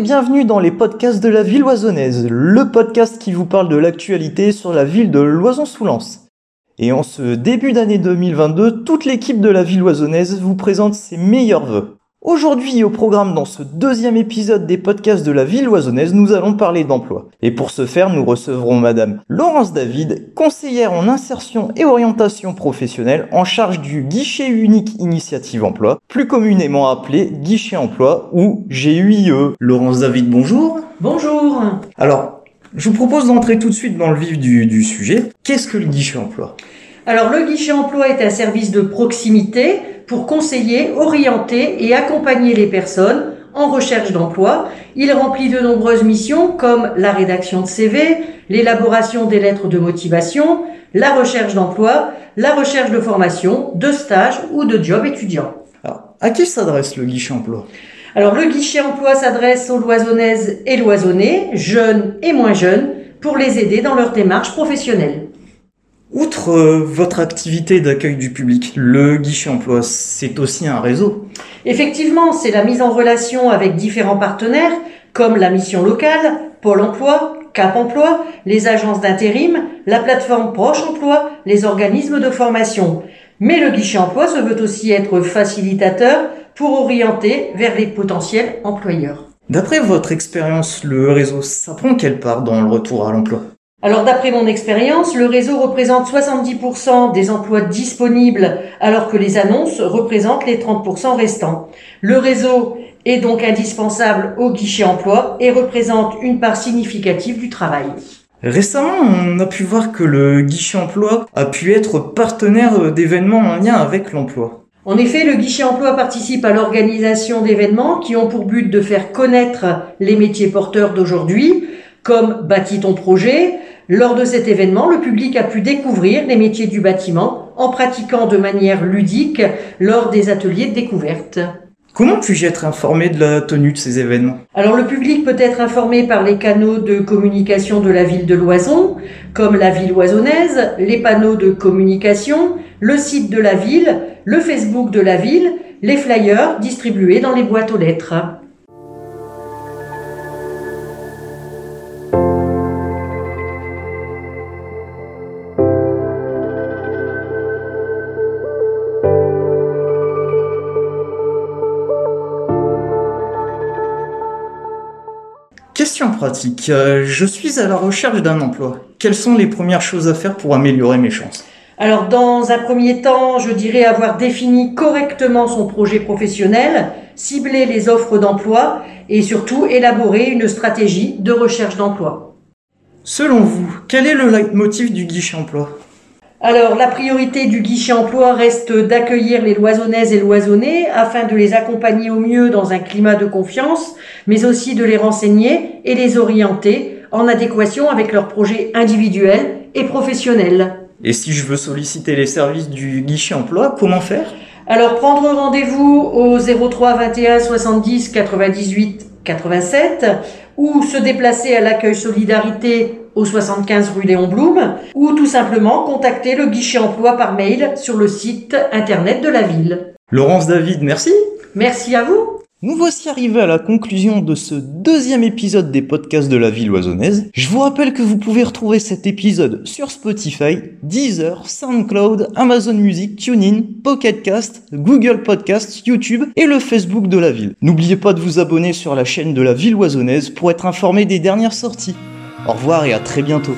bienvenue dans les podcasts de la ville oisonnaise, le podcast qui vous parle de l'actualité sur la ville de Loison-sous-Lens. Et en ce début d'année 2022, toute l'équipe de la ville oisonnaise vous présente ses meilleurs vœux. Aujourd'hui au programme dans ce deuxième épisode des podcasts de la ville oisonnaise, nous allons parler d'emploi. Et pour ce faire, nous recevrons madame Laurence David, conseillère en insertion et orientation professionnelle en charge du guichet unique initiative emploi, plus communément appelé guichet emploi ou GUIE. Laurence David, bonjour. Bonjour. Alors, je vous propose d'entrer tout de suite dans le vif du, du sujet. Qu'est-ce que le guichet emploi? Alors le guichet emploi est un service de proximité pour conseiller, orienter et accompagner les personnes en recherche d'emploi. Il remplit de nombreuses missions comme la rédaction de CV, l'élaboration des lettres de motivation, la recherche d'emploi, la recherche de formation, de stage ou de job étudiant. Alors, à qui s'adresse le guichet emploi? Alors le guichet emploi s'adresse aux loisonnaises et loisonnés, jeunes et moins jeunes, pour les aider dans leur démarche professionnelle. Outre euh, votre activité d'accueil du public, le guichet emploi, c'est aussi un réseau. Effectivement, c'est la mise en relation avec différents partenaires comme la mission locale, Pôle emploi, Cap emploi, les agences d'intérim, la plateforme Proche emploi, les organismes de formation. Mais le guichet emploi se veut aussi être facilitateur pour orienter vers les potentiels employeurs. D'après votre expérience, le réseau, ça prend quelle part dans le retour à l'emploi? Alors d'après mon expérience, le réseau représente 70% des emplois disponibles alors que les annonces représentent les 30% restants. Le réseau est donc indispensable au guichet emploi et représente une part significative du travail. Récemment, on a pu voir que le guichet emploi a pu être partenaire d'événements en lien avec l'emploi. En effet, le guichet emploi participe à l'organisation d'événements qui ont pour but de faire connaître les métiers porteurs d'aujourd'hui, comme Bâtis ton projet, lors de cet événement, le public a pu découvrir les métiers du bâtiment en pratiquant de manière ludique lors des ateliers de découverte. Comment puis-je être informé de la tenue de ces événements? Alors le public peut être informé par les canaux de communication de la ville de Loison, comme la ville oisonnaise, les panneaux de communication, le site de la ville, le Facebook de la ville, les flyers distribués dans les boîtes aux lettres. Question pratique. Euh, je suis à la recherche d'un emploi. Quelles sont les premières choses à faire pour améliorer mes chances? Alors dans un premier temps, je dirais avoir défini correctement son projet professionnel, cibler les offres d'emploi et surtout élaborer une stratégie de recherche d'emploi. Selon vous, quel est le leitmotiv du guichet emploi? Alors, la priorité du guichet emploi reste d'accueillir les loisonnaises et loisonnés afin de les accompagner au mieux dans un climat de confiance, mais aussi de les renseigner et les orienter en adéquation avec leurs projets individuels et professionnels. Et si je veux solliciter les services du guichet emploi, comment faire? Alors, prendre rendez-vous au 03 21 70 98 87 ou se déplacer à l'accueil solidarité au 75 rue Léon Blum ou tout simplement contacter le guichet emploi par mail sur le site internet de la ville. Laurence David, merci. Merci à vous. Nous voici arrivés à la conclusion de ce deuxième épisode des podcasts de la ville oisonnaise. Je vous rappelle que vous pouvez retrouver cet épisode sur Spotify, Deezer, SoundCloud, Amazon Music, TuneIn, Pocketcast, Google Podcast, YouTube et le Facebook de la ville. N'oubliez pas de vous abonner sur la chaîne de la ville oisonnaise pour être informé des dernières sorties. Au revoir et à très bientôt.